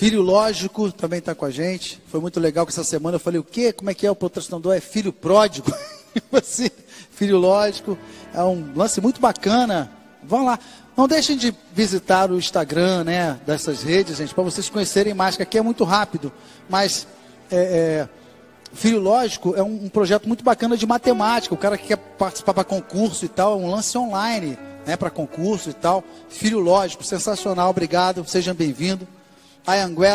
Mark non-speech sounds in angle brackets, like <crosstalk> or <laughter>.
Filho Lógico também está com a gente. Foi muito legal que essa semana eu falei, o quê? Como é que é o patrocinador? É filho pródigo. <laughs> assim, filho Lógico. É um lance muito bacana. Vão lá. Não deixem de visitar o Instagram, né, dessas redes, gente, para vocês conhecerem mais, que aqui é muito rápido. Mas é, é, Filho Lógico é um, um, projeto muito bacana de matemática. O cara que quer participar para concurso e tal, é um lance online, né, para concurso e tal. Filho Lógico, sensacional, obrigado, sejam bem-vindos. A Anguera